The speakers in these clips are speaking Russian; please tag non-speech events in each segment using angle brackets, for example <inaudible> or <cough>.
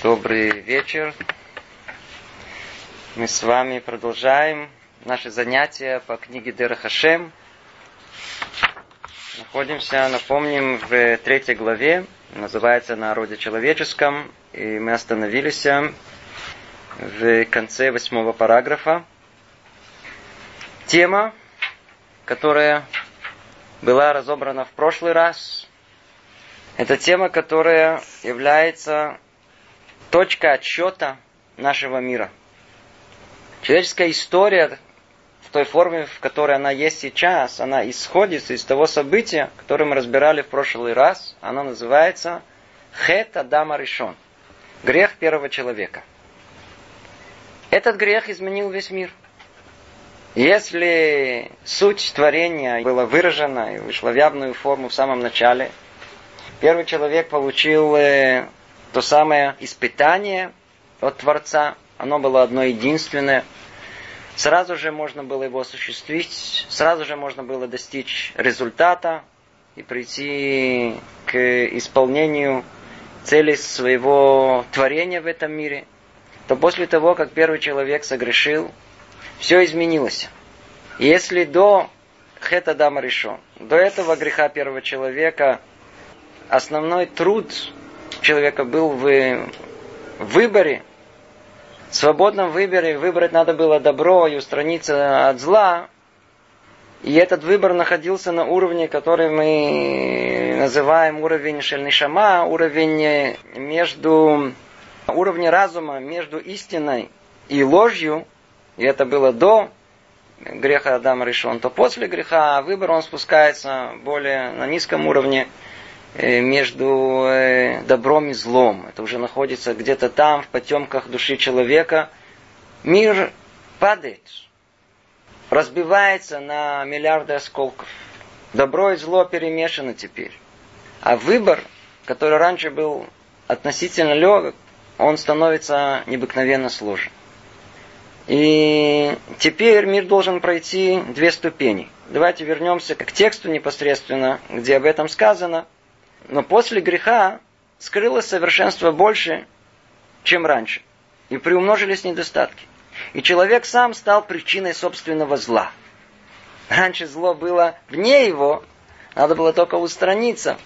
Добрый вечер. Мы с вами продолжаем наши занятия по книге Дера Хашем. Находимся, напомним, в третьей главе, называется «На роде человеческом», и мы остановились в конце восьмого параграфа. Тема, которая была разобрана в прошлый раз, это тема, которая является точкой отсчета нашего мира. Человеческая история в той форме, в которой она есть сейчас, она исходит из того события, которое мы разбирали в прошлый раз. Оно называется Хет Адама Ришон. Грех первого человека. Этот грех изменил весь мир. Если суть творения была выражена и вышла в явную форму в самом начале, Первый человек получил э, то самое испытание от Творца. Оно было одно единственное. Сразу же можно было его осуществить, сразу же можно было достичь результата и прийти к исполнению цели своего творения в этом мире, то после того, как первый человек согрешил, все изменилось. Если до Хета Дама решен, до этого греха первого человека – основной труд человека был в выборе, свободном выборе. Выбрать надо было добро и устраниться от зла. И этот выбор находился на уровне, который мы называем уровень шельнишама, уровень между уровне разума между истиной и ложью, и это было до греха Адама решен, то после греха выбор он спускается более на низком уровне, между э, добром и злом. Это уже находится где-то там, в потемках души человека. Мир падает, разбивается на миллиарды осколков. Добро и зло перемешаны теперь. А выбор, который раньше был относительно легок, он становится необыкновенно сложен. И теперь мир должен пройти две ступени. Давайте вернемся к тексту непосредственно, где об этом сказано – но после греха скрылось совершенство больше, чем раньше. И приумножились недостатки. И человек сам стал причиной собственного зла. Раньше зло было вне его, надо было только устраниться.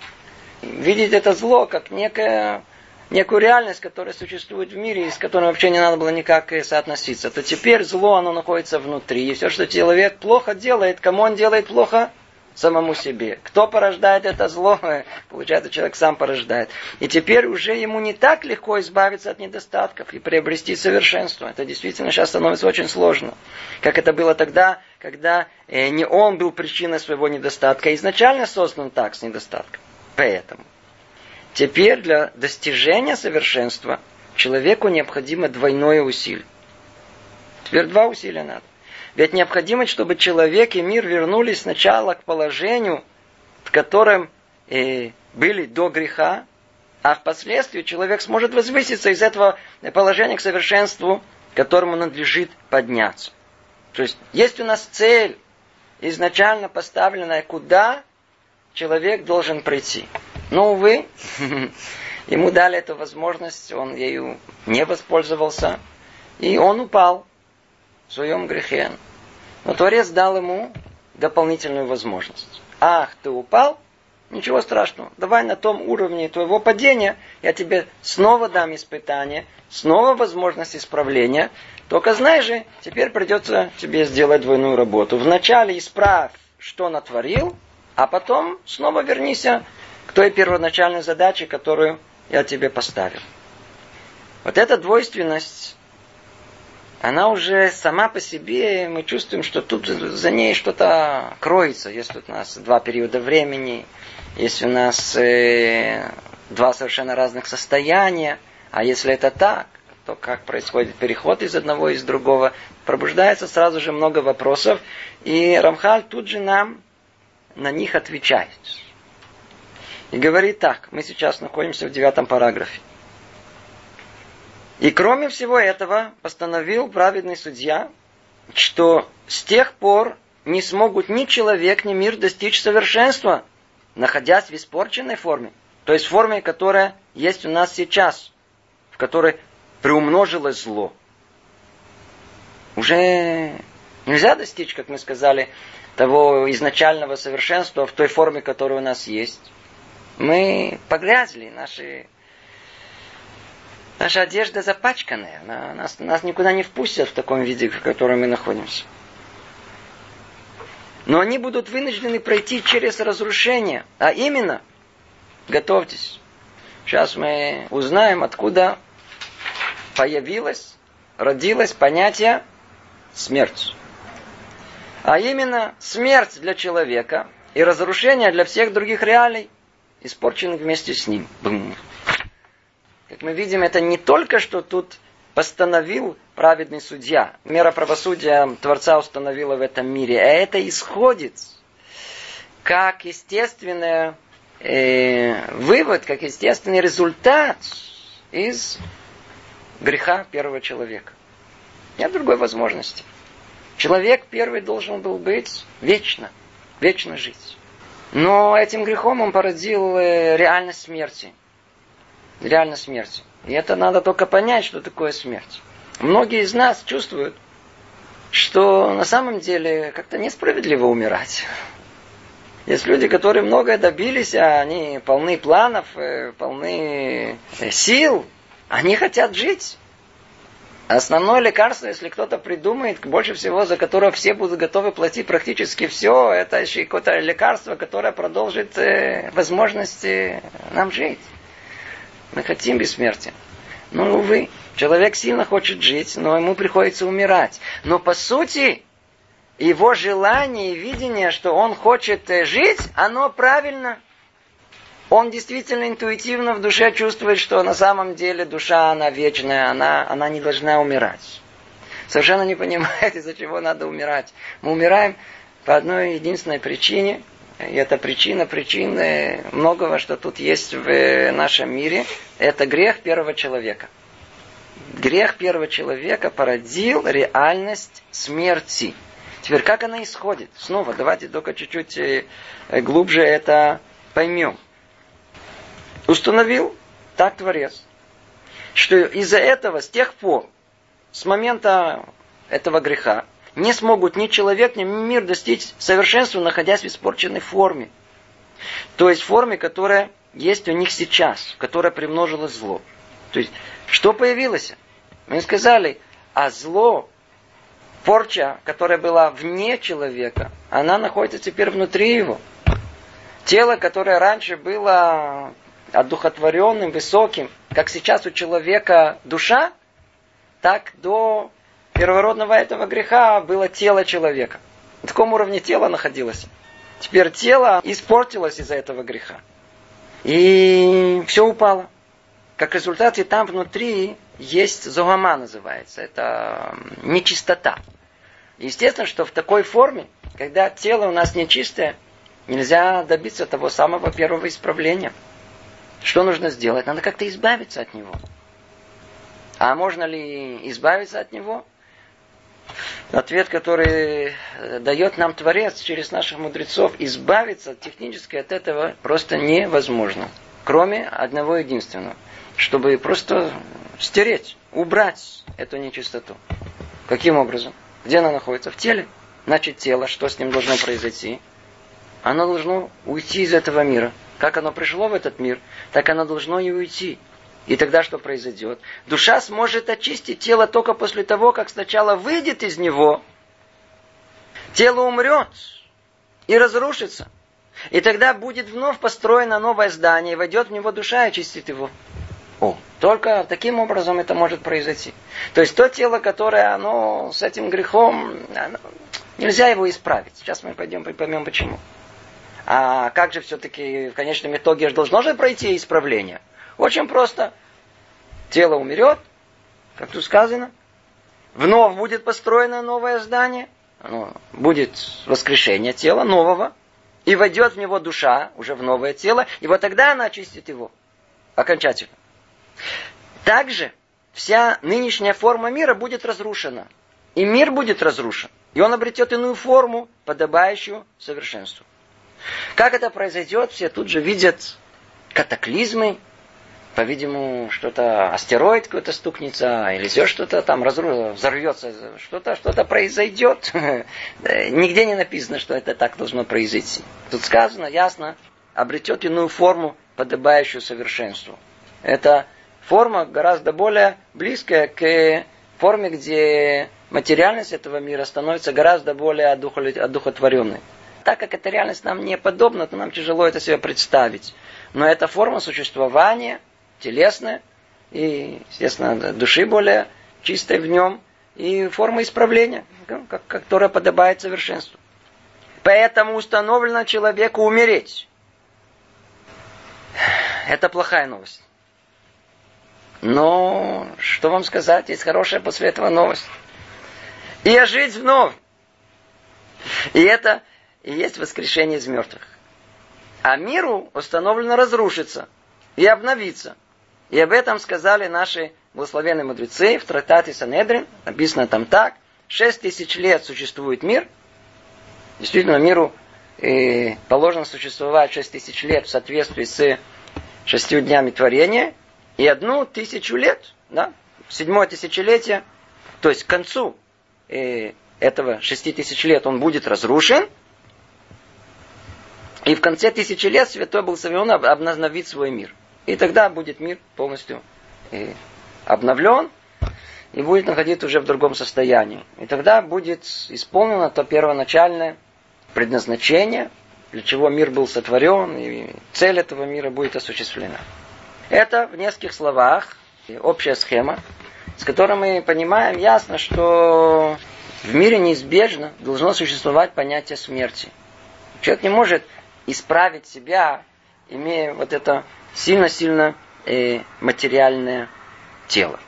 Видеть это зло как некое, некую реальность, которая существует в мире, и с которой вообще не надо было никак соотноситься. То теперь зло, оно находится внутри. И все, что человек плохо делает, кому он делает плохо? Самому себе. Кто порождает это зло? <laughs> Получается, человек сам порождает. И теперь уже ему не так легко избавиться от недостатков и приобрести совершенство. Это действительно сейчас становится очень сложно. Как это было тогда, когда э, не он был причиной своего недостатка, а изначально создан так, с недостатком. Поэтому теперь для достижения совершенства человеку необходимо двойное усилие. Теперь два усилия надо. Ведь необходимо, чтобы человек и мир вернулись сначала к положению, в котором э, были до греха, а впоследствии человек сможет возвыситься из этого положения к совершенству, которому надлежит подняться. То есть есть у нас цель, изначально поставленная, куда человек должен прийти. Но, увы, <laughs> ему дали эту возможность, он ею не воспользовался, и он упал в своем грехе. Но Творец дал ему дополнительную возможность. Ах, ты упал? Ничего страшного. Давай на том уровне твоего падения я тебе снова дам испытание, снова возможность исправления. Только знай же, теперь придется тебе сделать двойную работу. Вначале исправь, что натворил, а потом снова вернись к той первоначальной задаче, которую я тебе поставил. Вот эта двойственность она уже сама по себе, мы чувствуем, что тут за ней что-то кроется. Тут у нас два периода времени, есть у нас э, два совершенно разных состояния. А если это так, то как происходит переход из одного из другого, пробуждается сразу же много вопросов, и Рамхаль тут же нам на них отвечает. И говорит так, мы сейчас находимся в девятом параграфе. И кроме всего этого постановил праведный судья, что с тех пор не смогут ни человек, ни мир достичь совершенства, находясь в испорченной форме. То есть в форме, которая есть у нас сейчас. в которой приумножилось зло. Уже нельзя достичь, как мы сказали, того изначального совершенства в той форме, которая у нас есть. Мы погрязли, наши, наша одежда запачканная, нас, нас никуда не впустят в таком виде, в котором мы находимся. Но они будут вынуждены пройти через разрушение, а именно, готовьтесь, сейчас мы узнаем, откуда появилось, родилось понятие смерть. А именно смерть для человека и разрушение для всех других реалий, испорченных вместе с ним. Бум. Как мы видим, это не только что тут постановил праведный судья. Мера правосудия Творца установила в этом мире. А это исходит как естественный э, вывод, как естественный результат из греха первого человека. Нет другой возможности. Человек первый должен был быть вечно, вечно жить. Но этим грехом он породил э, реальность смерти. Реальность смерти. И это надо только понять, что такое смерть. Многие из нас чувствуют, что на самом деле как-то несправедливо умирать. Есть люди, которые многое добились, а они полны планов, э, полны э, сил, они хотят жить. Основное лекарство, если кто-то придумает, больше всего, за которое все будут готовы платить практически все, это еще какое-то лекарство, которое продолжит э, возможности нам жить. Мы хотим бессмертия. Но, увы, человек сильно хочет жить, но ему приходится умирать. Но по сути, его желание и видение, что он хочет э, жить, оно правильно он действительно интуитивно в душе чувствует, что на самом деле душа, она вечная, она, она не должна умирать. Совершенно не понимает, <laughs> из-за чего надо умирать. Мы умираем по одной единственной причине, и эта причина, причины многого, что тут есть в нашем мире, это грех первого человека. Грех первого человека породил реальность смерти. Теперь, как она исходит? Снова, давайте только чуть-чуть э, глубже это поймем установил так Творец, что из-за этого, с тех пор, с момента этого греха, не смогут ни человек, ни мир достичь совершенства, находясь в испорченной форме. То есть форме, которая есть у них сейчас, которая примножило зло. То есть, что появилось? Мы сказали, а зло, порча, которая была вне человека, она находится теперь внутри его. Тело, которое раньше было одухотворенным, высоким, как сейчас у человека душа, так до первородного этого греха было тело человека. На таком уровне тело находилось. Теперь тело испортилось из-за этого греха. И все упало. Как результат, и там внутри есть зогама называется. Это нечистота. Естественно, что в такой форме, когда тело у нас нечистое, нельзя добиться того самого первого исправления – что нужно сделать? Надо как-то избавиться от него. А можно ли избавиться от него? Ответ, который дает нам Творец через наших мудрецов, избавиться технически от этого просто невозможно. Кроме одного единственного. Чтобы просто стереть, убрать эту нечистоту. Каким образом? Где она находится? В теле. Значит, тело, что с ним должно произойти? Оно должно уйти из этого мира. Как оно пришло в этот мир, так оно должно и уйти. И тогда что произойдет? Душа сможет очистить тело только после того, как сначала выйдет из него, тело умрет и разрушится. И тогда будет вновь построено новое здание, и войдет в него душа и очистит его. О, только таким образом это может произойти. То есть то тело, которое оно с этим грехом, оно, нельзя его исправить. Сейчас мы пойдем и поймем почему. А как же все-таки в конечном итоге должно же пройти исправление? Очень просто. Тело умрет, как тут сказано. Вновь будет построено новое здание. Ну, будет воскрешение тела нового. И войдет в него душа, уже в новое тело. И вот тогда она очистит его. Окончательно. Также вся нынешняя форма мира будет разрушена. И мир будет разрушен. И он обретет иную форму, подобающую совершенству. Как это произойдет, все тут же видят катаклизмы, по-видимому, что-то астероид какой-то стукнется, или еще что-то там разру... взорвется, что-то что произойдет. <laughs> Нигде не написано, что это так должно произойти. Тут сказано ясно, обретет иную форму, подобающую совершенству. Это форма гораздо более близкая к форме, где материальность этого мира становится гораздо более одухотворенной. Так как эта реальность нам не подобна, то нам тяжело это себе представить. Но эта форма существования – телесное, и, естественно, души более чистой в нем, и форма исправления, как, которая подобает совершенству. Поэтому установлено человеку умереть. Это плохая новость. Но что вам сказать, есть хорошая после этого новость. И ожить вновь. И это и есть воскрешение из мертвых. А миру установлено разрушиться и обновиться – и об этом сказали наши благословенные мудрецы в трактате Санедрин. Написано там так. Шесть тысяч лет существует мир. Действительно, миру э, положено существовать шесть тысяч лет в соответствии с шестью днями творения. И одну тысячу лет, да, седьмое тысячелетие, то есть к концу э, этого шести тысяч лет он будет разрушен. И в конце тысячи лет святой был Савион обновит свой мир – и тогда будет мир полностью и обновлен и будет находиться уже в другом состоянии. И тогда будет исполнено то первоначальное предназначение, для чего мир был сотворен, и цель этого мира будет осуществлена. Это в нескольких словах общая схема, с которой мы понимаем ясно, что в мире неизбежно должно существовать понятие смерти. Человек не может исправить себя, имея вот это сильно-сильно э, материальное тело.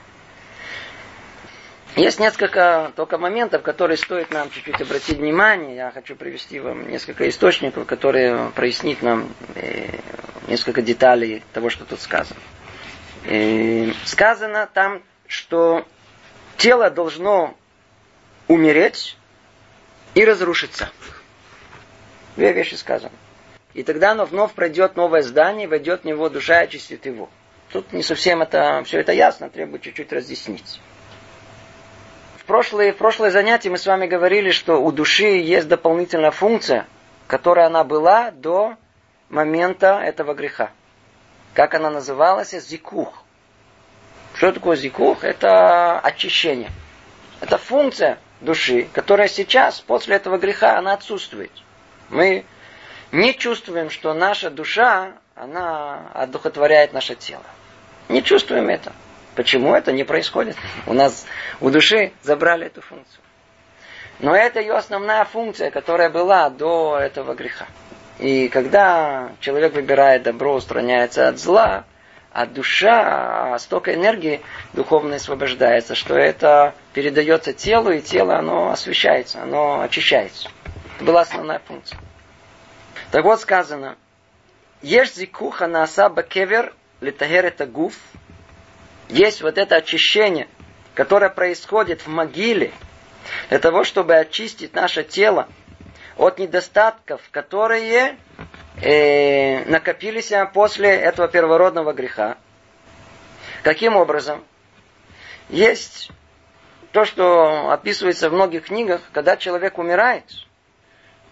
Есть несколько только моментов, которые стоит нам чуть-чуть обратить внимание. Я хочу привести вам несколько источников, которые прояснит нам э, несколько деталей того, что тут сказано. Э, сказано там, что тело должно умереть и разрушиться. Две вещи сказаны. И тогда оно вновь пройдет новое здание, войдет в него душа и очистит его. Тут не совсем это, все это ясно, требует чуть-чуть разъяснить. В прошлое, в прошлое занятие мы с вами говорили, что у души есть дополнительная функция, которая она была до момента этого греха. Как она называлась? Зикух. Что такое зикух? Это очищение. Это функция души, которая сейчас, после этого греха, она отсутствует. Мы не чувствуем, что наша душа, она одухотворяет наше тело. Не чувствуем это. Почему это не происходит? У нас, у души забрали эту функцию. Но это ее основная функция, которая была до этого греха. И когда человек выбирает добро, устраняется от зла, а душа, столько энергии духовной освобождается, что это передается телу, и тело, оно освещается, оно очищается. Это была основная функция. Так вот сказано, Ешь зикуха на асаба кевер литагер это гуф. Есть вот это очищение, которое происходит в могиле, для того, чтобы очистить наше тело от недостатков, которые э, накопились после этого первородного греха. Каким образом? Есть то, что описывается в многих книгах, когда человек умирает –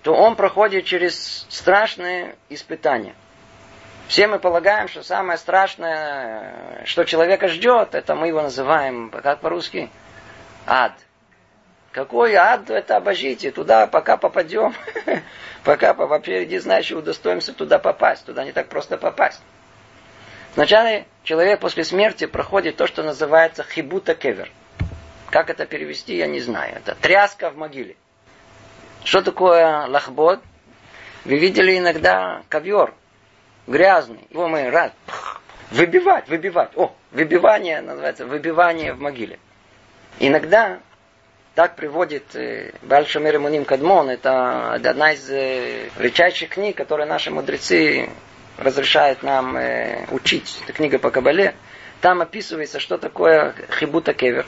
то он проходит через страшные испытания. Все мы полагаем, что самое страшное, что человека ждет, это мы его называем, как по-русски, ад. Какой ад, это обожите, туда пока попадем, <laughs> пока вообще не знаешь, удостоимся туда попасть, туда не так просто попасть. Вначале человек после смерти проходит то, что называется хибута кевер. Как это перевести, я не знаю. Это тряска в могиле. Что такое лахбот? Вы видели иногда ковер грязный. Его мы раз выбивать, выбивать. О, выбивание называется, выбивание в могиле. Иногда так приводит э, Бальшамир Муним Кадмон. Это одна из э, редчайших книг, которые наши мудрецы разрешают нам э, учить. Это книга по Кабале. Там описывается, что такое хибута кевер.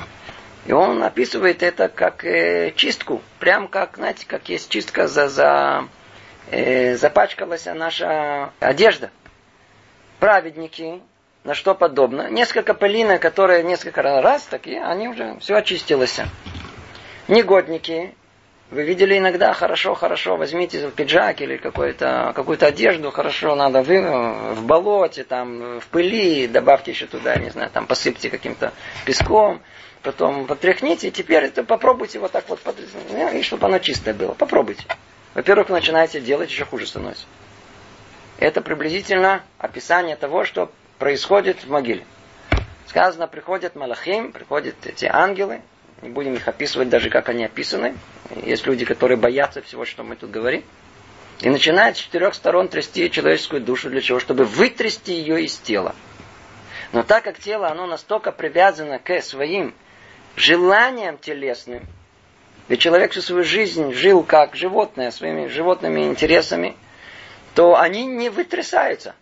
И он описывает это как э, чистку. Прям как, знаете, как есть чистка за, за э, запачкалась наша одежда. Праведники, на что подобно. Несколько пылинок, которые несколько раз, такие, они уже все очистилось. Негодники, вы видели иногда, хорошо, хорошо, возьмите пиджак или какую-то какую одежду, хорошо, надо вы в болоте, там, в пыли, добавьте еще туда, не знаю, там посыпьте каким-то песком, потом потряхните, и теперь это попробуйте вот так вот, и чтобы оно чистое было. Попробуйте. Во-первых, вы начинаете делать, еще хуже становится. Это приблизительно описание того, что происходит в могиле. Сказано, приходят малахим, приходят эти ангелы, не будем их описывать даже, как они описаны. Есть люди, которые боятся всего, что мы тут говорим. И начинают с четырех сторон трясти человеческую душу для чего? Чтобы вытрясти ее из тела. Но так как тело, оно настолько привязано к своим желаниям телесным, ведь человек всю свою жизнь жил как животное, своими животными интересами, то они не вытрясаются.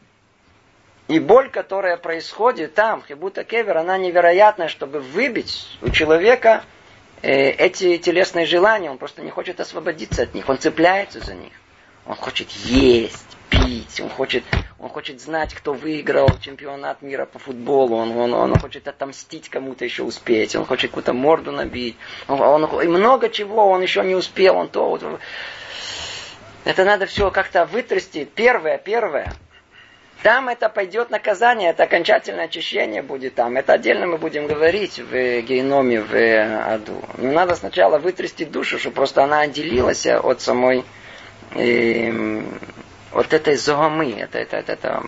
И боль, которая происходит там, в Хибута Кевер, она невероятная, чтобы выбить у человека э, эти телесные желания. Он просто не хочет освободиться от них. Он цепляется за них. Он хочет есть, пить. Он хочет, он хочет знать, кто выиграл чемпионат мира по футболу. Он, он, он хочет отомстить кому-то еще успеть. Он хочет какую-то морду набить. Он, он, и много чего он еще не успел. Он то, вот, это надо все как-то вытрясти. Первое, первое – там это пойдет наказание, это окончательное очищение будет там. Это отдельно мы будем говорить в геноме, в аду. Но надо сначала вытрясти душу, чтобы просто она отделилась от самой, э, от этой зоомы. Это, это, это, это,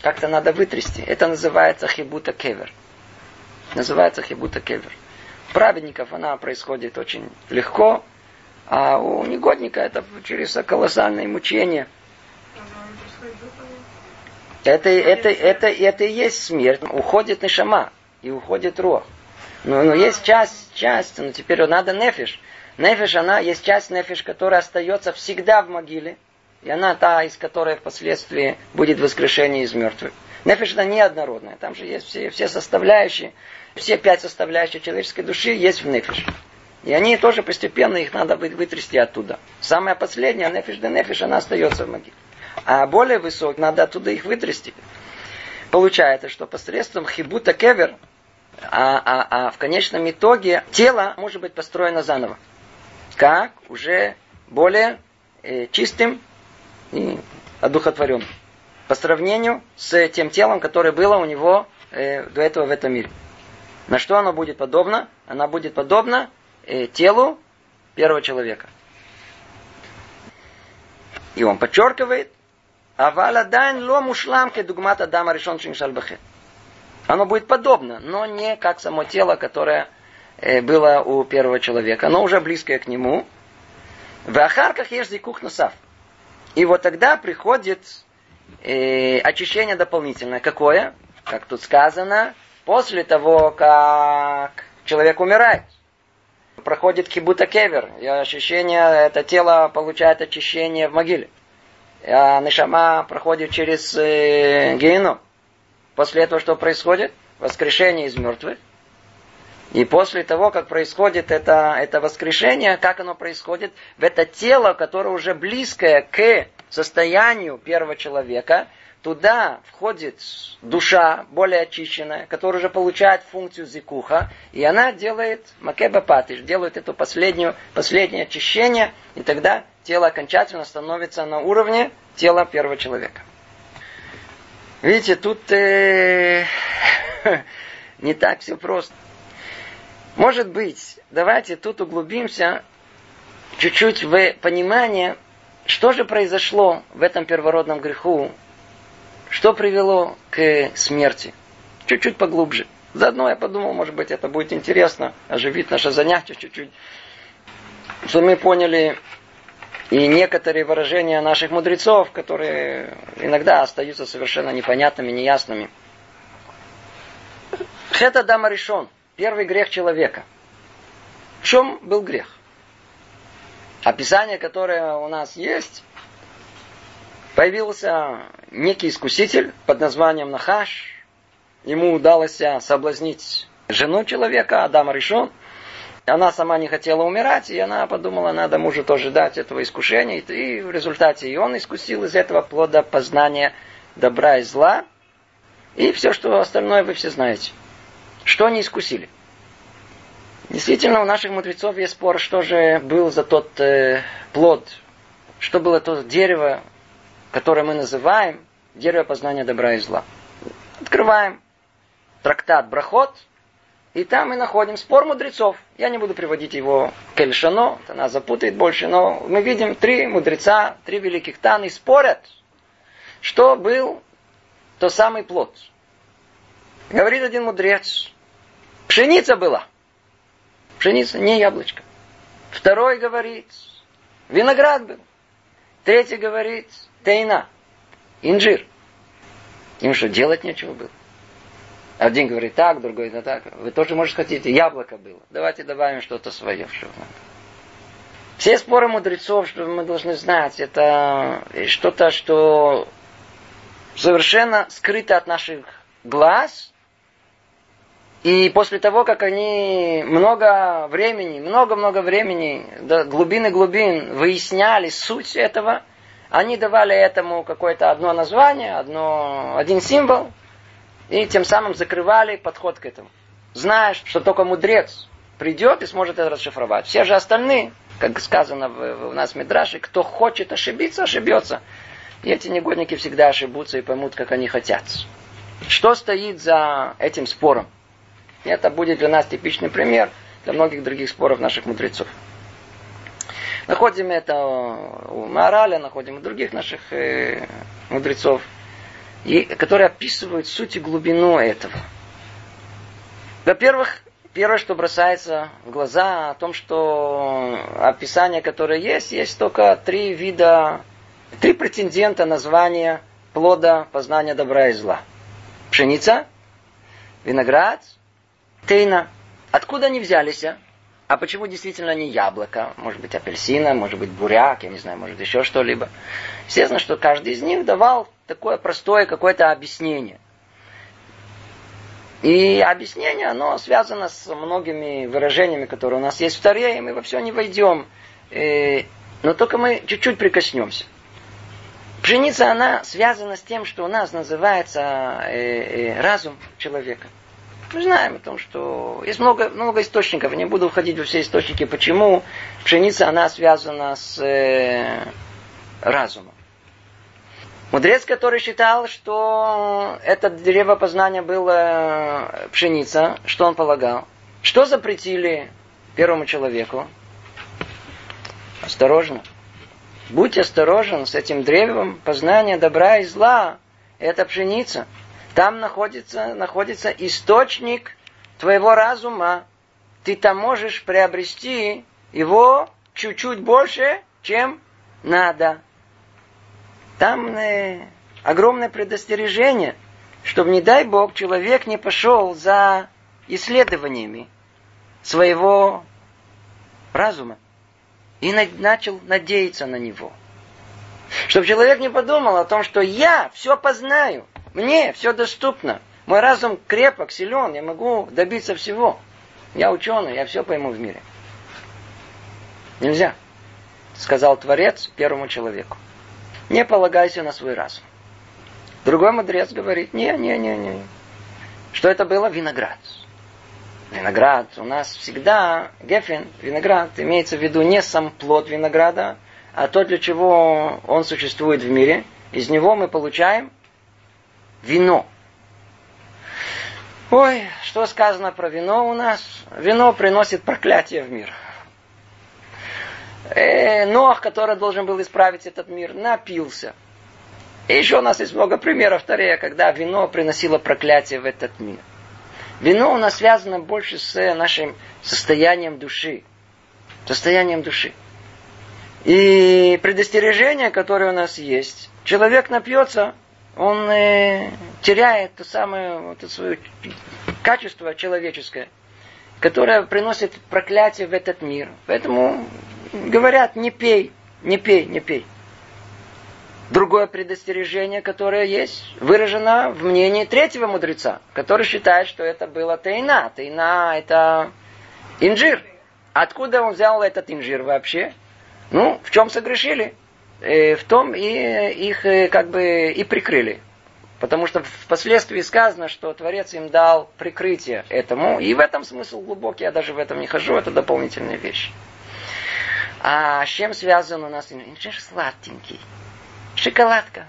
как-то надо вытрясти. Это называется хибута кевер. Называется хибута кевер. Праведников она происходит очень легко, а у негодника это через колоссальное мучение – это, это, это, это и есть смерть. Уходит нишама и уходит рух. Но, но есть часть, часть, но теперь надо нефиш. Нефиш, она, есть часть нефиш, которая остается всегда в могиле. И она та, из которой впоследствии будет воскрешение из мертвых. Нефиш это неоднородная. Там же есть все, все составляющие. Все пять составляющих человеческой души есть в нефиш. И они тоже постепенно, их надо вытрясти оттуда. Самая последняя, нефиш да нефиш, она остается в могиле а более высоких надо оттуда их вытрясти. Получается, что посредством хибута кевер, а, а, а в конечном итоге тело может быть построено заново. Как? Уже более э, чистым и одухотворен. По сравнению с тем телом, которое было у него э, до этого в этом мире. На что оно будет подобно? Она будет подобна э, телу первого человека. И он подчеркивает, Аваладайн ло мушламке дугмат Адама решен шиншальбахе. Оно будет подобно, но не как само тело, которое э, было у первого человека, Оно уже близкое к нему. В Ахарках есть зикух сав. И вот тогда приходит э, очищение дополнительное. Какое? Как тут сказано, после того, как человек умирает. Проходит кибута кевер, и ощущение, это тело получает очищение в могиле а Нишама проходит через э, гену. После этого что происходит? Воскрешение из мертвых. И после того, как происходит это, это воскрешение, как оно происходит, в это тело, которое уже близкое к состоянию первого человека, туда входит душа более очищенная, которая уже получает функцию зикуха, и она делает макеба патиш, делает это последнюю, последнее очищение, и тогда тело окончательно становится на уровне тела первого человека. Видите, тут э, <laughs> не так все просто. Может быть, давайте тут углубимся чуть-чуть в понимание, что же произошло в этом первородном греху, что привело к смерти. Чуть-чуть поглубже. Заодно я подумал, может быть, это будет интересно, оживит наше занятие чуть-чуть. Что мы поняли и некоторые выражения наших мудрецов, которые иногда остаются совершенно непонятными, неясными. Это дама решен. Первый грех человека. В чем был грех? Описание, которое у нас есть, появился некий искуситель под названием Нахаш. Ему удалось соблазнить жену человека, Адама Решон – она сама не хотела умирать, и она подумала, надо мужу тоже дать этого искушения. И в результате и он искусил из этого плода познания добра и зла. И все, что остальное вы все знаете. Что они искусили? Действительно, у наших мудрецов есть спор, что же был за тот э, плод, что было то дерево, которое мы называем дерево познания добра и зла. Открываем трактат Брахот, и там мы находим спор мудрецов. Я не буду приводить его к Эльшано, это нас запутает больше, но мы видим три мудреца, три великих Таны спорят, что был то самый плод. Говорит один мудрец, пшеница была. Пшеница, не яблочко. Второй говорит, виноград был. Третий говорит, тейна, инжир. Им что, делать нечего было? Один говорит так, другой это так. Вы тоже, может, хотите, яблоко было. Давайте добавим что-то свое. Что Все споры мудрецов, что мы должны знать, это что-то, что совершенно скрыто от наших глаз. И после того, как они много времени, много-много времени, до глубины глубин выясняли суть этого, они давали этому какое-то одно название, одно, один символ, и тем самым закрывали подход к этому. Зная, что только мудрец придет и сможет это расшифровать. Все же остальные, как сказано в, у нас в Мидраше, кто хочет ошибиться, ошибется. И эти негодники всегда ошибутся и поймут, как они хотят. Что стоит за этим спором? Это будет для нас типичный пример для многих других споров наших мудрецов. Находим это у Маораля, находим у других наших э, мудрецов, и, которые описывают суть и глубину этого. Во-первых, первое, что бросается в глаза, о том, что описание, которое есть, есть только три вида Три претендента на звание плода познания добра и зла. Пшеница, виноград, тейна. Откуда они взялись? А почему действительно не яблоко? Может быть, апельсина, может быть, буряк, я не знаю, может, еще что-либо. Естественно, что каждый из них давал такое простое какое-то объяснение. И объяснение, оно связано с многими выражениями, которые у нас есть в Таре, и мы во все не войдем. Э, но только мы чуть-чуть прикоснемся. Пшеница, она связана с тем, что у нас называется э, э, разум человека. Мы знаем о том, что есть много, много источников. не буду уходить во все источники, почему пшеница, она связана с э, разумом. Мудрец, который считал, что это дерево познания было э, пшеница, что он полагал? Что запретили первому человеку? Осторожно. Будь осторожен с этим древом познания добра и зла. Это пшеница. Там находится, находится источник твоего разума. Ты там можешь приобрести его чуть-чуть больше, чем надо. Там э, огромное предостережение, чтобы, не дай Бог, человек не пошел за исследованиями своего разума и начал надеяться на него. Чтобы человек не подумал о том, что я все познаю, мне все доступно, мой разум крепок, силен, я могу добиться всего. Я ученый, я все пойму в мире. Нельзя, сказал Творец первому человеку. Не полагайся на свой разум. Другой мудрец говорит, не, не, не, не. Что это было? Виноград виноград, у нас всегда гефен, виноград, имеется в виду не сам плод винограда, а то, для чего он существует в мире. Из него мы получаем вино. Ой, что сказано про вино у нас? Вино приносит проклятие в мир. Э, Нох, который должен был исправить этот мир, напился. И еще у нас есть много примеров вторые, когда вино приносило проклятие в этот мир. Вино у нас связано больше с нашим состоянием души. Состоянием души. И предостережение, которое у нас есть, человек напьется, он э, теряет то самое вот свое качество человеческое, которое приносит проклятие в этот мир. Поэтому говорят, не пей, не пей, не пей. Другое предостережение, которое есть, выражено в мнении третьего мудреца, который считает, что это было тайна. Тайна – это инжир. Откуда он взял этот инжир вообще? Ну, в чем согрешили? Э, в том и их э, как бы и прикрыли. Потому что впоследствии сказано, что Творец им дал прикрытие этому. И в этом смысл глубокий, я даже в этом не хожу, это дополнительная вещь. А с чем связан у нас инжир сладенький? Шоколадка.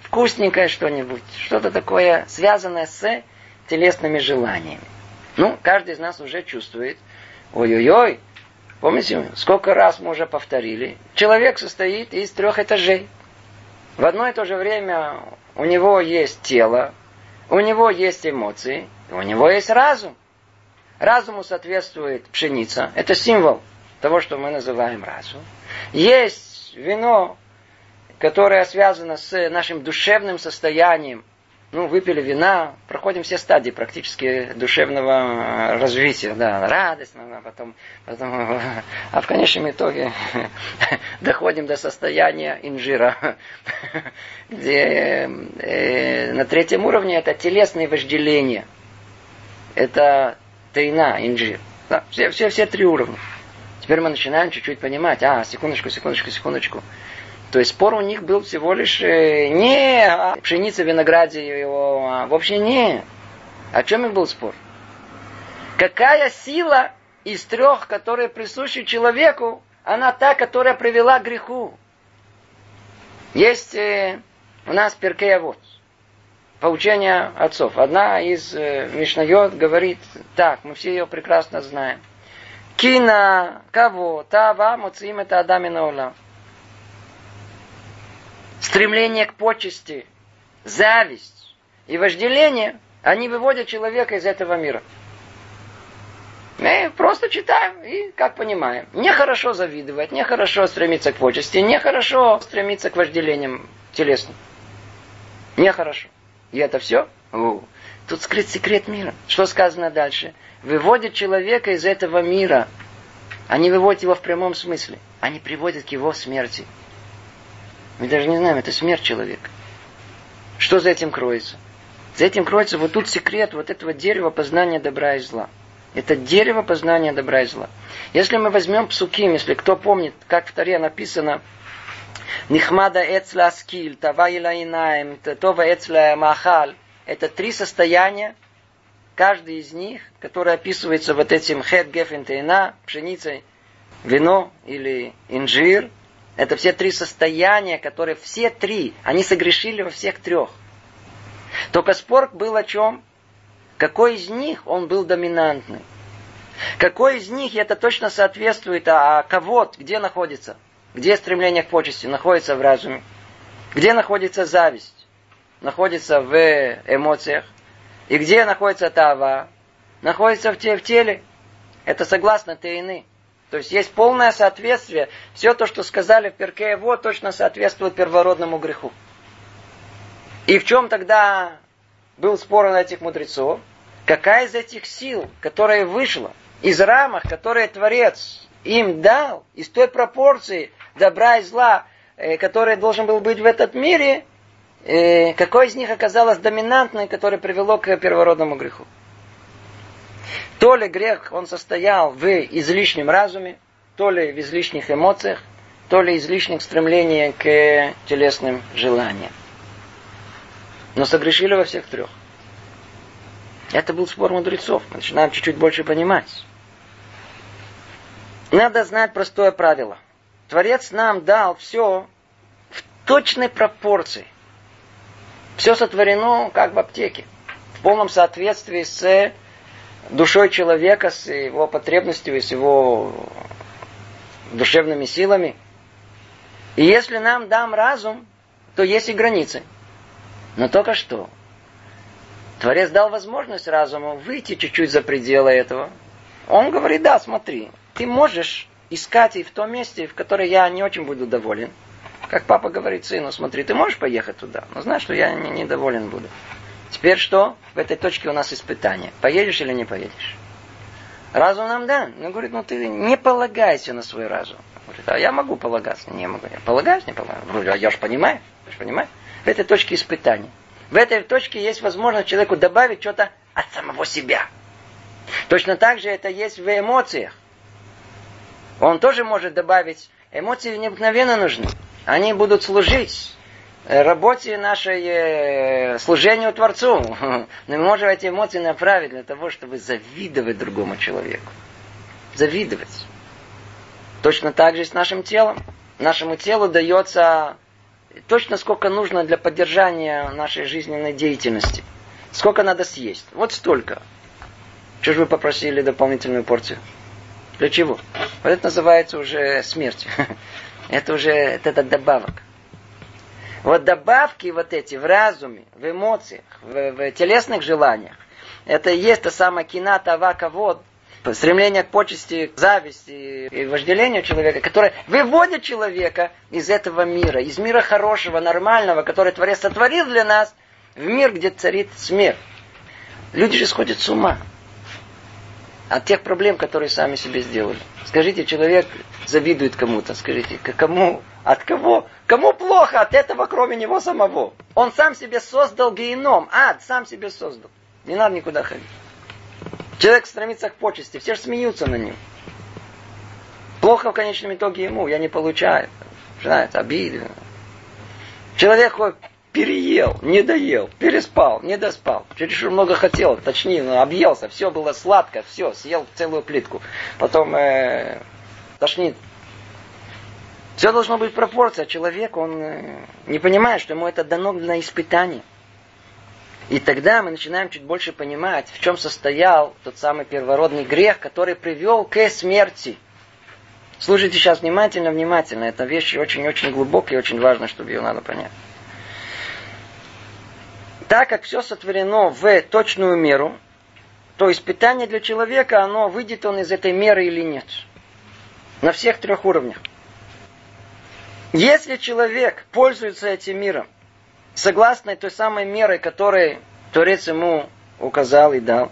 Вкусненькое что-нибудь. Что-то такое, связанное с телесными желаниями. Ну, каждый из нас уже чувствует, ой-ой-ой, помните, сколько раз мы уже повторили, человек состоит из трех этажей. В одно и то же время у него есть тело, у него есть эмоции, у него есть разум. Разуму соответствует пшеница. Это символ того, что мы называем разум. Есть вино, которое связано с нашим душевным состоянием. Ну, выпили вина, проходим все стадии практически душевного развития, да, радостно, а потом, потом, <laughs> а в конечном итоге <laughs> доходим до состояния инжира, <laughs> где э, на третьем уровне это телесные вожделения, это тайна, инжир, все, все, все три уровня. Теперь мы начинаем чуть-чуть понимать, а, секундочку, секундочку, секундочку. То есть спор у них был всего лишь э, не о пшенице, винограде, его, а вообще не. О чем их был спор? Какая сила из трех, которые присущи человеку, она та, которая привела к греху? Есть э, у нас перкея вот поучение отцов. Одна из э, Мишнайот говорит так, мы все ее прекрасно знаем. Кина, кого, тава, муцим это адамина улам стремление к почести, зависть и вожделение, они выводят человека из этого мира. Мы просто читаем и как понимаем. Нехорошо завидовать, нехорошо стремиться к почести, нехорошо стремиться к вожделениям телесным. Нехорошо. И это все? О, тут скрыт секрет мира. Что сказано дальше? Выводит человека из этого мира. Они выводят его в прямом смысле. Они приводят к его смерти. Мы даже не знаем, это смерть человека. Что за этим кроется? За этим кроется вот тут секрет вот этого дерева познания добра и зла. Это дерево познания добра и зла. Если мы возьмем псуким, если кто помнит, как в Таре написано Нихмада эцла скиль, тава илаинаем, това эцла махаль. Это три состояния, каждый из них, который описывается вот этим хет гефен пшеницей, вино или инжир, это все три состояния, которые все три, они согрешили во всех трех. Только спор был о чем? Какой из них он был доминантный? Какой из них это точно соответствует, а, а кого, где находится? Где стремление к почести? Находится в разуме. Где находится зависть? Находится в эмоциях. И где находится тава? Находится в, те, в теле. Это согласно Тейны. То есть есть полное соответствие. Все то, что сказали в Перке его, точно соответствует первородному греху. И в чем тогда был спор на этих мудрецов? Какая из этих сил, которая вышла из рамок, которые Творец им дал, из той пропорции добра и зла, э, который должен был быть в этот мире, э, какой из них оказалась доминантной, которая привело к первородному греху? То ли грех, он состоял в излишнем разуме, то ли в излишних эмоциях, то ли излишних стремлениях к телесным желаниям. Но согрешили во всех трех. Это был спор мудрецов. Мы начинаем чуть-чуть больше понимать. Надо знать простое правило. Творец нам дал все в точной пропорции. Все сотворено как в аптеке. В полном соответствии с душой человека, с его потребностью, с его душевными силами. И если нам дам разум, то есть и границы. Но только что. Творец дал возможность разуму выйти чуть-чуть за пределы этого. Он говорит, да, смотри, ты можешь искать и в том месте, в котором я не очень буду доволен. Как папа говорит сыну, смотри, ты можешь поехать туда, но знаешь, что я недоволен не буду. Теперь что? В этой точке у нас испытание. Поедешь или не поедешь? Разум нам да. Но говорит, ну ты не полагайся на свой разум. Говорит, а я могу полагаться. Не могу. Я полагаюсь, не полагаюсь. Говорю, а я же понимаю. Я же понимаю. В этой точке испытания. В этой точке есть возможность человеку добавить что-то от самого себя. Точно так же это есть в эмоциях. Он тоже может добавить. Эмоции необыкновенно нужны. Они будут служить работе нашей э, служению Творцу. <laughs> Мы можем эти эмоции направить для того, чтобы завидовать другому человеку. Завидовать. Точно так же с нашим телом. Нашему телу дается точно сколько нужно для поддержания нашей жизненной деятельности. Сколько надо съесть. Вот столько. Что же вы попросили дополнительную порцию? Для чего? Вот это называется уже смерть. <laughs> Это уже это добавок. Вот добавки вот эти в разуме, в эмоциях, в, в телесных желаниях, это и есть та самая кина, тава, кавод, стремление к почести, к зависти и вожделению человека, которое выводит человека из этого мира, из мира хорошего, нормального, который Творец сотворил для нас, в мир, где царит смерть. Люди же сходят с ума от тех проблем, которые сами себе сделали. Скажите, человек завидует кому-то, скажите, кому, от кого? Кому плохо от этого, кроме него самого? Он сам себе создал геном, ад сам себе создал. Не надо никуда ходить. Человек стремится к почести, все же смеются на нем. Плохо в конечном итоге ему, я не получаю. Знаете, обидно. Человек переел, не доел, переспал, не доспал. Чересчур много хотел, точнее, ну, объелся, все было сладко, все, съел целую плитку. Потом э, тошнит. Все должно быть пропорция. Человек, он э, не понимает, что ему это дано на испытание. И тогда мы начинаем чуть больше понимать, в чем состоял тот самый первородный грех, который привел к смерти. Слушайте сейчас внимательно, внимательно. Это вещь очень-очень глубокая и очень важно, чтобы ее надо понять. Так как все сотворено в точную меру, то испытание для человека, оно выйдет он из этой меры или нет. На всех трех уровнях. Если человек пользуется этим миром согласно той самой мерой, которой Творец ему указал и дал,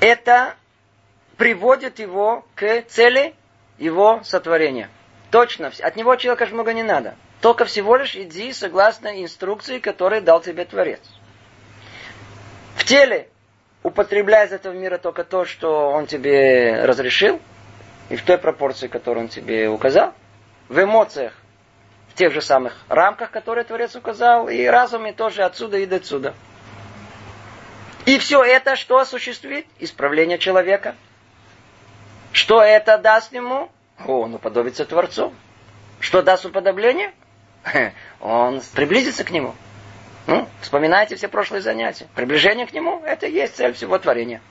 это приводит его к цели его сотворения. Точно. От него человека много не надо. Только всего лишь иди согласно инструкции, которые дал тебе Творец. В теле употребляй из этого мира только то, что он тебе разрешил, и в той пропорции, которую он тебе указал. В эмоциях тех же самых рамках, которые Творец указал, и разуме тоже отсюда и до отсюда. И все это что осуществит? Исправление человека. Что это даст ему? О, он уподобится Творцу. Что даст уподобление? <laughs> Он приблизится к нему. Ну, вспоминайте все прошлые занятия. Приближение к нему – это и есть цель всего творения.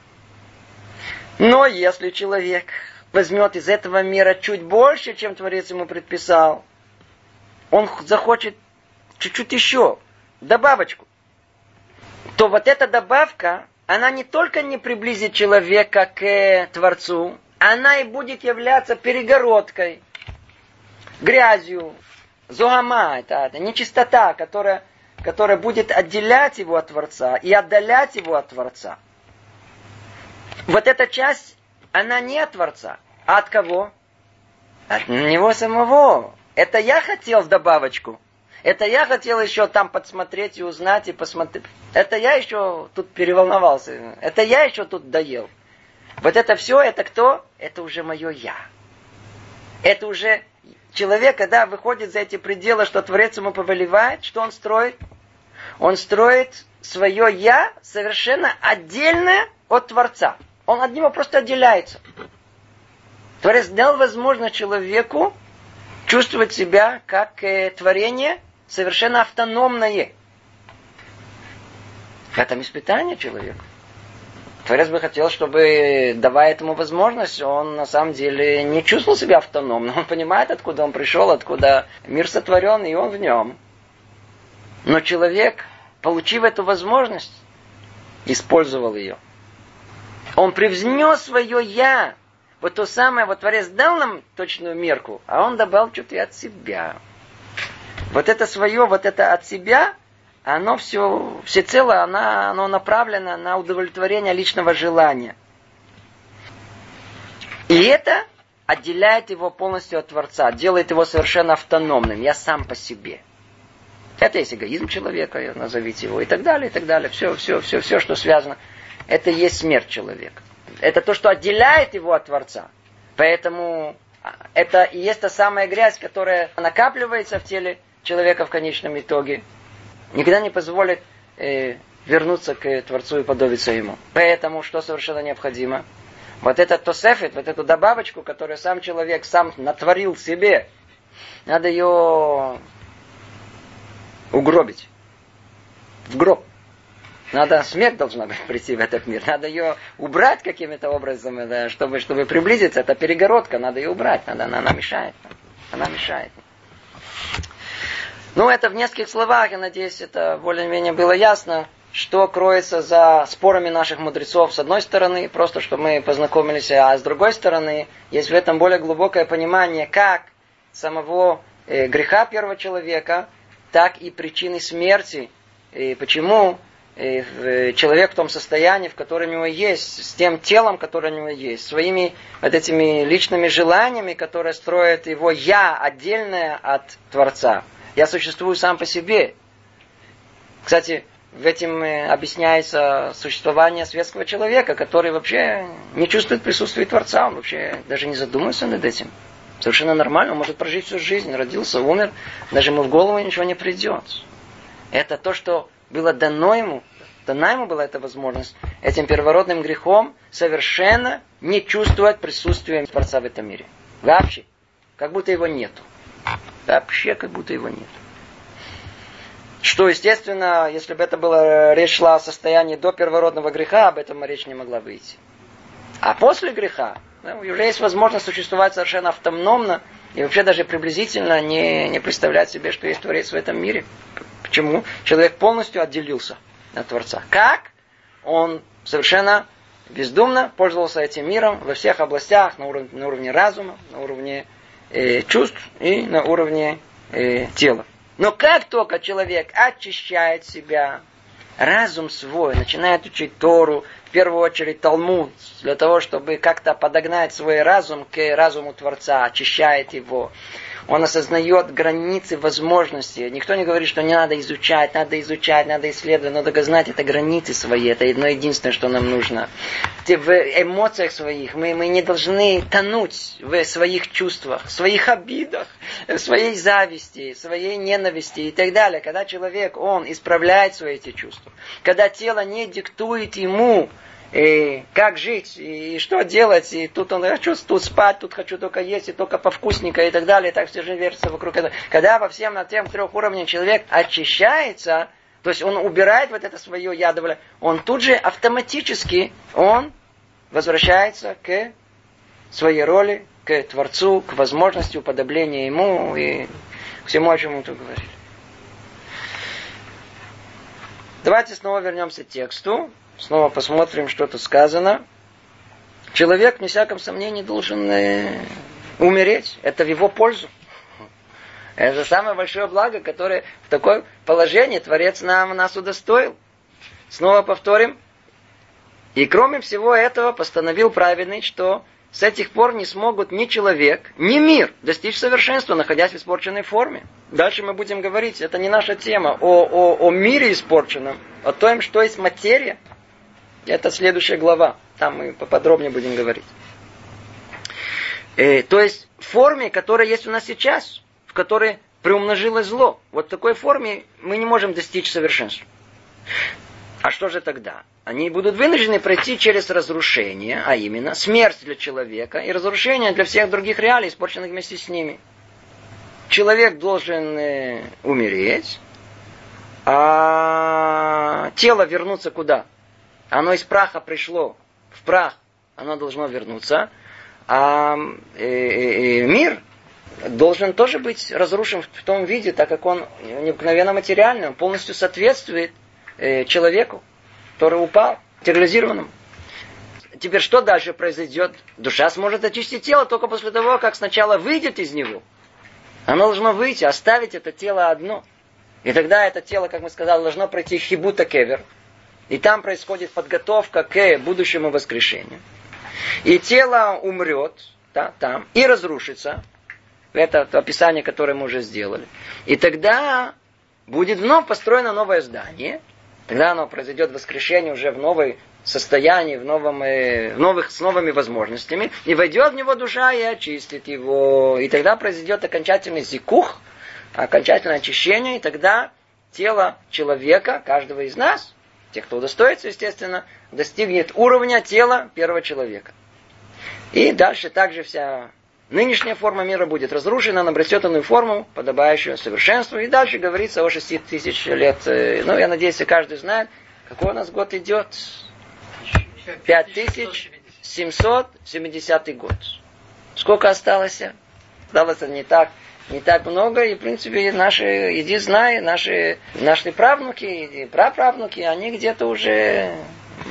Но если человек возьмет из этого мира чуть больше, чем Творец ему предписал, он захочет чуть-чуть еще, добавочку, то вот эта добавка, она не только не приблизит человека к Творцу, она и будет являться перегородкой, грязью, зугама, это, это нечистота, которая, которая будет отделять его от Творца и отдалять его от Творца. Вот эта часть, она не от Творца, а от кого? От него самого. Это я хотел в добавочку. Это я хотел еще там подсмотреть и узнать, и посмотреть. Это я еще тут переволновался. Это я еще тут доел. Вот это все, это кто? Это уже мое я. Это уже человек, когда выходит за эти пределы, что Творец ему повелевает, что он строит? Он строит свое я совершенно отдельное от Творца. Он от него просто отделяется. Творец дал возможность человеку чувствовать себя как э, творение совершенно автономное. В этом испытание человеку. Творец бы хотел, чтобы, давая этому возможность, он на самом деле не чувствовал себя автономным. Он понимает, откуда он пришел, откуда мир сотворен, и он в нем. Но человек, получив эту возможность, использовал ее. Он привзнес свое «я», вот то самое, вот Творец дал нам точную мерку, а он добавил что-то и от себя. Вот это свое, вот это от себя, оно все, всецело, оно, оно направлено на удовлетворение личного желания. И это отделяет его полностью от Творца, делает его совершенно автономным. Я сам по себе. Это есть эгоизм человека, назовите его, и так далее, и так далее. Все, все, все, все, что связано. Это есть смерть человека. Это то, что отделяет его от Творца. Поэтому а, это и есть та самая грязь, которая накапливается в теле человека в конечном итоге. Никогда не позволит э, вернуться к Творцу и подобиться Ему. Поэтому что совершенно необходимо? Вот этот тосефет, вот эту добавочку, которую сам человек сам натворил себе, надо ее угробить. В гроб. Надо, смерть должна прийти в этот мир. Надо ее убрать каким-то образом, да, чтобы, чтобы приблизиться. Это перегородка, надо ее убрать. Надо, она, она мешает. Она мешает. Ну, это в нескольких словах, я надеюсь, это более-менее было ясно, что кроется за спорами наших мудрецов. С одной стороны, просто чтобы мы познакомились, а с другой стороны, есть в этом более глубокое понимание, как самого э, греха первого человека, так и причины смерти. И почему Э, человек в том состоянии, в котором него есть, с тем телом, которое у него есть, своими вот этими личными желаниями, которые строят его я отдельное от Творца. Я существую сам по себе. Кстати, в этом э, объясняется существование светского человека, который вообще не чувствует присутствия Творца, он вообще даже не задумывается над этим. Совершенно нормально, он может прожить всю жизнь, родился, умер, даже ему в голову ничего не придет. Это то, что было дано ему, дана ему была эта возможность, этим первородным грехом совершенно не чувствовать присутствия Творца в этом мире. Вообще. Как будто его нету. Вообще, как будто его нет. Что, естественно, если бы это была речь шла о состоянии до первородного греха, об этом речь не могла выйти. А после греха да, уже есть возможность существовать совершенно автономно и вообще даже приблизительно не, не представлять себе, что есть Творец в этом мире. Почему? Человек полностью отделился от Творца. Как? Он совершенно бездумно пользовался этим миром во всех областях, на уровне, на уровне разума, на уровне э, чувств и на уровне э, тела. Но как только человек очищает себя, разум свой, начинает учить Тору, первую очередь Талмуд, для того, чтобы как-то подогнать свой разум к разуму Творца, очищает его, он осознает границы возможностей. Никто не говорит, что не надо изучать, надо изучать, надо исследовать, надо знать это границы свои, это одно единственное, что нам нужно. В эмоциях своих мы, мы не должны тонуть в своих чувствах, в своих обидах, в своей зависти, в своей ненависти и так далее. Когда человек, он исправляет свои эти чувства, когда тело не диктует ему и как жить, и что делать, и тут он хочу тут спать, тут хочу только есть, и только повкусненько, и так далее, и так все же вертится вокруг этого. Когда во всем на тем трех уровнях человек очищается, то есть он убирает вот это свое ядовое, он тут же автоматически, он возвращается к своей роли, к Творцу, к возможности уподобления Ему и к всему, о чем мы тут говорили. Давайте снова вернемся к тексту. Снова посмотрим, что тут сказано. Человек, не всяком сомнении, должен э, умереть. Это в его пользу. Это самое большое благо, которое в такое положение Творец нам нас удостоил. Снова повторим. И кроме всего этого постановил праведный, что с этих пор не смогут ни человек, ни мир достичь совершенства, находясь в испорченной форме. Дальше мы будем говорить, это не наша тема, о, о, о мире испорченном, о том, что есть материя, это следующая глава. Там мы поподробнее будем говорить. Э, то есть в форме, которая есть у нас сейчас, в которой приумножилось зло. Вот в такой форме мы не можем достичь совершенства. А что же тогда? Они будут вынуждены пройти через разрушение, а именно смерть для человека и разрушение для всех других реалий, испорченных вместе с ними. Человек должен э, умереть, а тело вернуться куда? Оно из праха пришло в прах, оно должно вернуться. А э, э, э, мир должен тоже быть разрушен в том виде, так как он необыкновенно материальный, он полностью соответствует человеку, который упал, материализированному. Теперь что дальше произойдет? Душа сможет очистить тело только после того, как сначала выйдет из него. Оно должно выйти, оставить это тело одно. И тогда это тело, как мы сказали, должно пройти хибута кевер, и там происходит подготовка к будущему воскрешению. И тело умрет да, там и разрушится. Это описание, которое мы уже сделали. И тогда будет вновь построено новое здание. Тогда оно произойдет воскрешение уже в новой состоянии, в, новом, э, в новых, с новыми возможностями. И войдет в него душа и очистит его. И тогда произойдет окончательный зикух, окончательное очищение, и тогда тело человека, каждого из нас, тех, кто удостоится, естественно, достигнет уровня тела первого человека. И дальше также вся нынешняя форма мира будет разрушена, она обретет иную форму, подобающую совершенству. И дальше говорится о 6 тысяч лет. Ну, я надеюсь, каждый знает, какой у нас год идет. 5770 год. Сколько осталось? Осталось не так, не так много, и, в принципе, наши, иди знай, наши, наши правнуки и праправнуки, они где-то уже,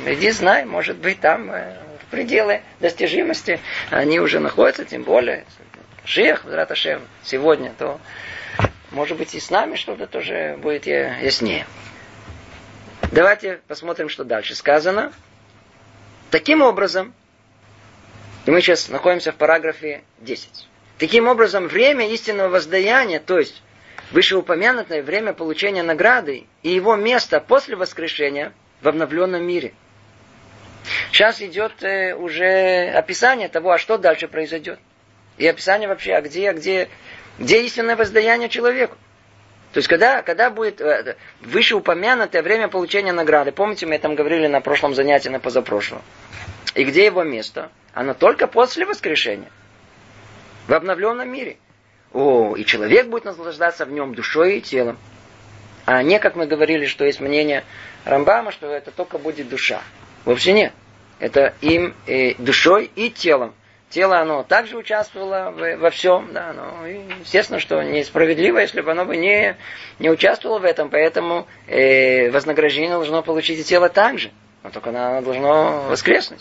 иди знай, может быть, там э, в пределы достижимости, они уже находятся, тем более, Шех, Раташем, сегодня, то, может быть, и с нами что-то тоже будет яснее. Давайте посмотрим, что дальше сказано. Таким образом, и мы сейчас находимся в параграфе 10. Таким образом, время истинного воздаяния, то есть вышеупомянутое время получения награды и его место после воскрешения в обновленном мире. Сейчас идет э, уже описание того, а что дальше произойдет. И описание вообще, а где, а где, где истинное воздаяние человеку. То есть, когда, когда будет э, вышеупомянутое время получения награды, помните, мы там говорили на прошлом занятии, на позапрошлом. И где его место? Оно только после воскрешения. В обновленном мире. О, и человек будет наслаждаться в нем душой и телом. А не, как мы говорили, что есть мнение Рамбама, что это только будет душа. Вовсе нет. Это им и душой и телом. Тело, оно также участвовало в, во всем, да, но естественно, что несправедливо, если бы оно бы не, не участвовало в этом, поэтому э, вознаграждение должно получить и тело также, но только оно должно воскреснуть.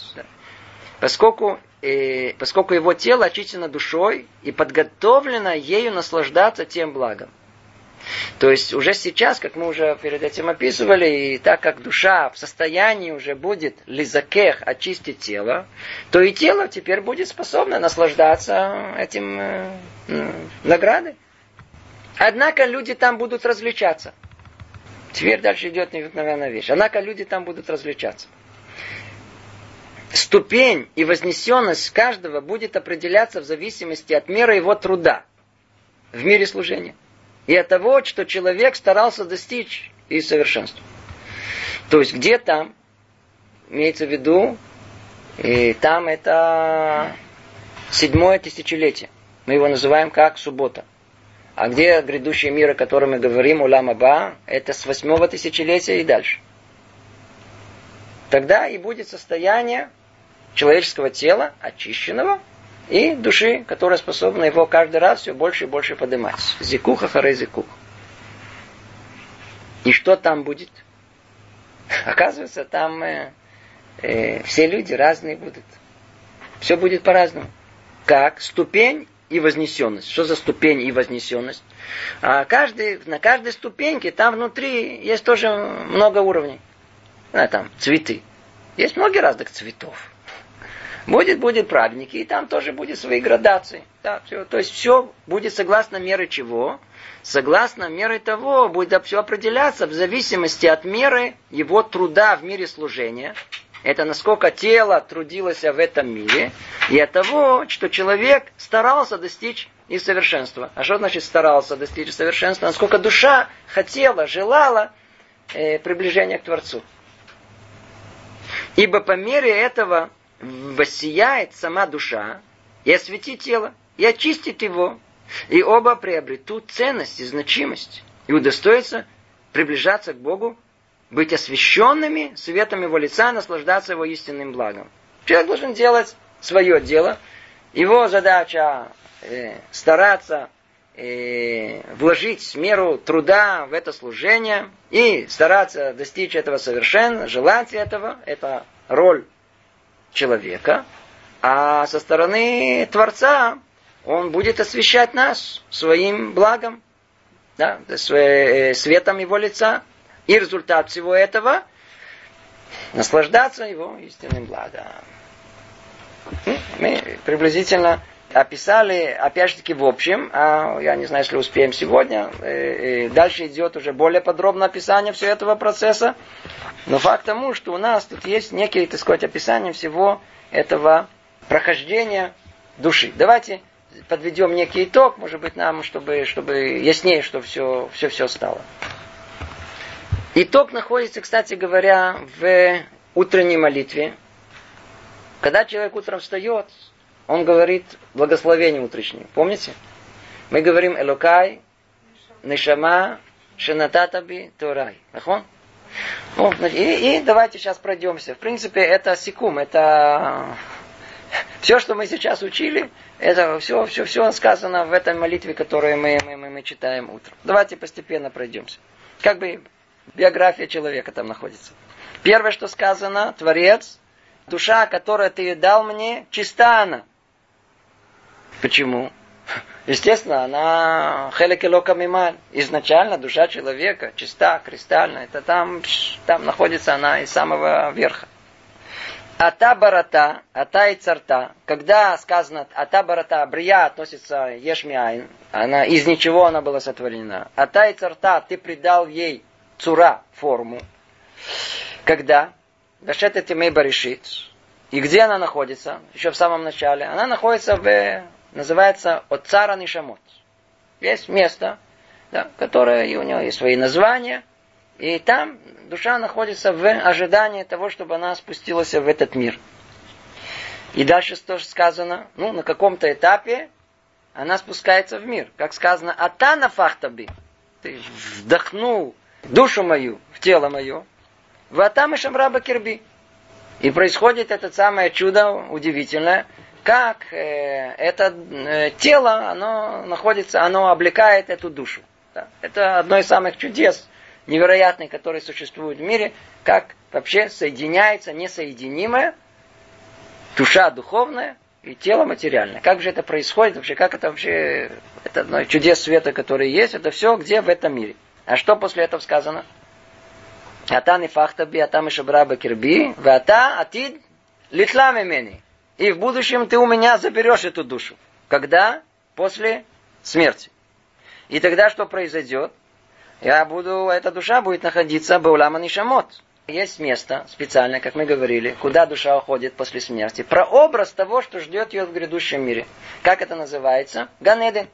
Поскольку, э, поскольку его тело очищено душой и подготовлено ею наслаждаться тем благом. То есть уже сейчас, как мы уже перед этим описывали, и так как душа в состоянии уже будет лизакех очистить тело, то и тело теперь будет способно наслаждаться этим э, наградой. Однако люди там будут различаться. Теперь дальше идет необыкновенная вещь. Однако люди там будут различаться. Ступень и вознесенность каждого будет определяться в зависимости от меры его труда в мире служения и от того, что человек старался достичь и совершенства. То есть где там, имеется в виду, и там это седьмое тысячелетие. Мы его называем как суббота. А где грядущий мир, о котором мы говорим, Улам Аба, это с восьмого тысячелетия и дальше. Тогда и будет состояние человеческого тела, очищенного, и души, которая способна его каждый раз все больше и больше поднимать. Зикуха харей зикух. И что там будет? <laughs> Оказывается, там э, э, все люди разные будут. Все будет по-разному. Как? Ступень и вознесенность. Что за ступень и вознесенность? А каждый, на каждой ступеньке там внутри есть тоже много уровней. А, там цветы. Есть много разных цветов. Будет, будет праведники, и там тоже будет свои градации. Да, все. То есть все будет согласно меры чего? Согласно меры того, будет все определяться в зависимости от меры его труда в мире служения. Это насколько тело трудилось в этом мире, и от того, что человек старался достичь и совершенства. А что значит старался достичь совершенства? Насколько душа хотела, желала э, приближения к Творцу. Ибо по мере этого воссияет сама душа и осветит тело, и очистит его, и оба приобретут ценность и значимость, и удостоятся приближаться к Богу, быть освященными светом Его лица, наслаждаться Его истинным благом. Человек должен делать свое дело. Его задача э, стараться э, вложить меру труда в это служение и стараться достичь этого совершенно, желать этого. Это роль человека, а со стороны Творца он будет освещать нас своим благом, да, э, светом его лица. И результат всего этого наслаждаться его истинным благом. Мы приблизительно описали, опять же таки, в общем, а я не знаю, если успеем сегодня. Э, э, дальше идет уже более подробное описание всего этого процесса. Но факт тому, что у нас тут есть некие, так сказать, описание всего этого прохождения души. Давайте подведем некий итог, может быть, нам, чтобы, чтобы яснее, что все, все, все стало. Итог находится, кстати говоря, в утренней молитве. Когда человек утром встает, он говорит благословение утреннее. Помните? Мы говорим Элокай, Нишама, Шенататаби, Турай. Нахон? Ну, и, и давайте сейчас пройдемся. В принципе, это секум, это все, что мы сейчас учили, это все, все, все сказано в этой молитве, которую мы, мы, мы, мы читаем утром. Давайте постепенно пройдемся. Как бы биография человека там находится. Первое, что сказано, Творец, душа, которую ты дал мне, чиста она. Почему? Естественно, она хелекелока мималь. Изначально душа человека чиста, кристальная. Это там, там находится она из самого верха. Ата барата, ата и царта. Когда сказано ата барата, брия относится ешмиайн, она из ничего она была сотворена. Ата и царта, ты придал ей цура, форму. Когда? Дашет этимей баришит. И где она находится? Еще в самом начале. Она находится в называется от цара Нишамот. Есть место, да, которое и у него есть свои названия, и там душа находится в ожидании того, чтобы она спустилась в этот мир. И дальше тоже сказано, ну, на каком-то этапе она спускается в мир. Как сказано, атана фахтаби. Ты вдохнул душу мою в тело мое. Ватам и шамраба кирби. И происходит это самое чудо удивительное, как э, это э, тело, оно находится, оно облекает эту душу. Да? Это одно из самых чудес невероятных, которые существуют в мире, как вообще соединяется несоединимое душа духовная и тело материальное. Как же это происходит вообще, как это вообще, это одно из чудес света, которые есть, это все где в этом мире. А что после этого сказано? Ата фахтаби, ата мишабраба кирби, вата атид литла мимени и в будущем ты у меня заберешь эту душу. Когда? После смерти. И тогда что произойдет? Я буду, эта душа будет находиться в Баулама Нишамот. Есть место специальное, как мы говорили, куда душа уходит после смерти. Прообраз того, что ждет ее в грядущем мире. Как это называется? Ганеден.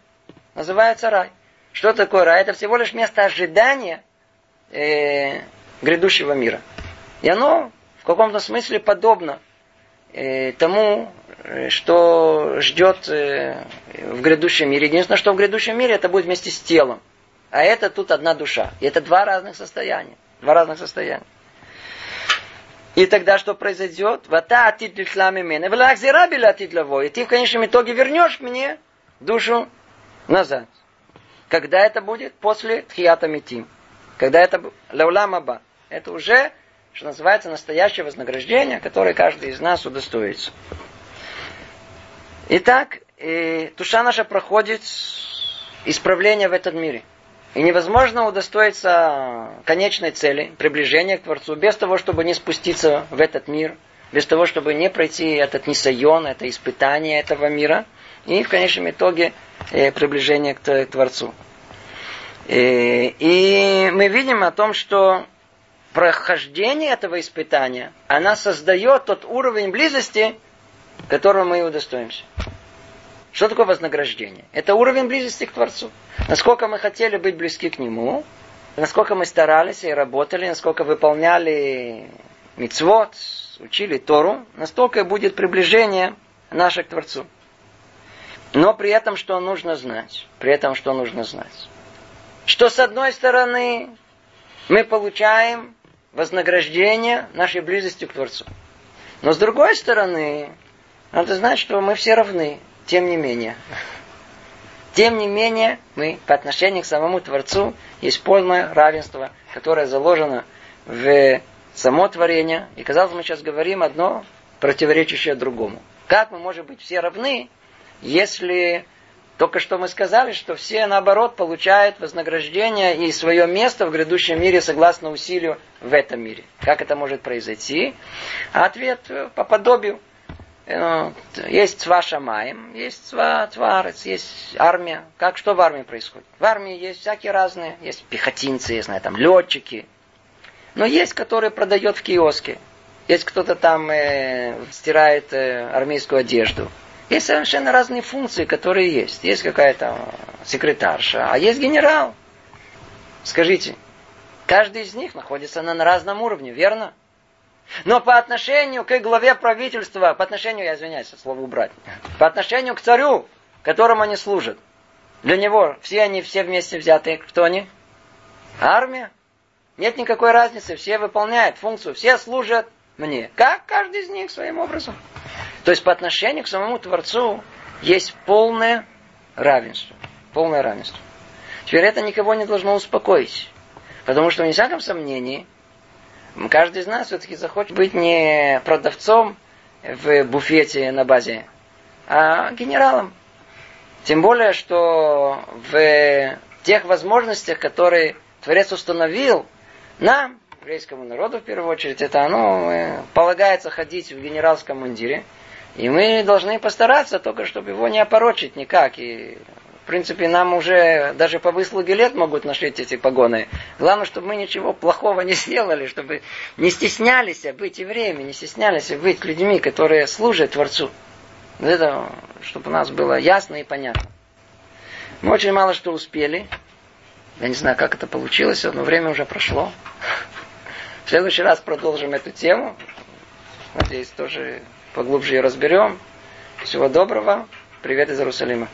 Называется рай. Что такое рай? Это всего лишь место ожидания э, грядущего мира. И оно в каком-то смысле подобно тому, э, что ждет э, в грядущем мире. Единственное, что в грядущем мире это будет вместе с телом. А это тут одна душа. И это два разных состояния. Два разных состояния. И тогда что произойдет? Вата И ты в конечном итоге вернешь мне душу назад. Когда это будет? После тхията митим. Когда это лауламаба. Это уже что называется настоящее вознаграждение, которое каждый из нас удостоится. Итак, и душа наша проходит исправление в этом мире. И невозможно удостоиться конечной цели, приближения к Творцу, без того, чтобы не спуститься в этот мир, без того, чтобы не пройти этот несайон, это испытание этого мира, и в конечном итоге э, приближение к Творцу. Э, и мы видим о том, что прохождение этого испытания, она создает тот уровень близости, которого мы и удостоимся. Что такое вознаграждение? Это уровень близости к Творцу. Насколько мы хотели быть близки к Нему, насколько мы старались и работали, насколько выполняли мицвод, учили Тору, настолько будет приближение наше к Творцу. Но при этом что нужно знать? При этом что нужно знать? Что с одной стороны мы получаем вознаграждение нашей близости к Творцу. Но с другой стороны, надо знать, что мы все равны, тем не менее. Тем не менее, мы по отношению к самому Творцу есть полное равенство, которое заложено в само творение. И, казалось, мы сейчас говорим одно противоречащее другому. Как мы можем быть все равны, если только что мы сказали, что все, наоборот, получают вознаграждение и свое место в грядущем мире согласно усилию в этом мире. Как это может произойти? ответ по подобию. Э, есть ваша маем, есть тварец, есть армия. Как что в армии происходит? В армии есть всякие разные. Есть пехотинцы, я знаю, там летчики. Но есть, которые продают в киоске. Есть кто-то там э, стирает э, армейскую одежду. Есть совершенно разные функции, которые есть. Есть какая-то секретарша, а есть генерал. Скажите, каждый из них находится на разном уровне, верно? Но по отношению к главе правительства, по отношению, я извиняюсь, слово убрать, по отношению к царю, которому они служат, для него все они все вместе взятые, кто они? Армия. Нет никакой разницы, все выполняют функцию, все служат мне. Как каждый из них своим образом. То есть по отношению к самому Творцу есть полное равенство. Полное равенство. Теперь это никого не должно успокоить. Потому что, вне всяком сомнении, каждый из нас все-таки захочет быть не продавцом в буфете на базе, а генералом. Тем более, что в тех возможностях, которые Творец установил, нам, еврейскому народу в первую очередь, это оно э, полагается ходить в генеральском мундире. И мы должны постараться только, чтобы его не опорочить никак. И, в принципе, нам уже даже по выслуге лет могут нашить эти погоны. Главное, чтобы мы ничего плохого не сделали, чтобы не стеснялись быть евреями, не стеснялись быть людьми, которые служат Творцу. Это, чтобы у нас было ясно и понятно. Мы очень мало что успели. Я не знаю, как это получилось, но время уже прошло. В следующий раз продолжим эту тему. Надеюсь, тоже поглубже ее разберем. Всего доброго. Привет из Иерусалима.